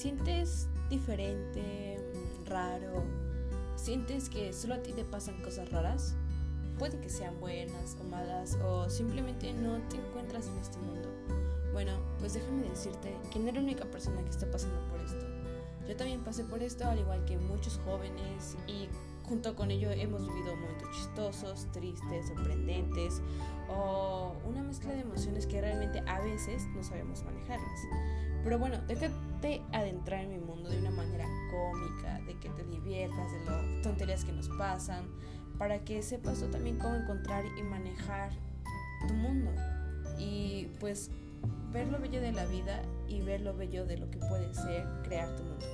sientes diferente, raro, sientes que solo a ti te pasan cosas raras, puede que sean buenas o malas o simplemente no te encuentras en este mundo. Bueno, pues déjame decirte que no eres la única persona que está pasando por esto. Yo también pasé por esto, al igual que muchos jóvenes, y junto con ello hemos vivido momentos chistosos, tristes, sorprendentes, o que realmente a veces no sabemos manejarlas. Pero bueno, déjate adentrar en mi mundo de una manera cómica, de que te diviertas de las tonterías que nos pasan, para que sepas tú también cómo encontrar y manejar tu mundo. Y pues ver lo bello de la vida y ver lo bello de lo que puede ser crear tu mundo.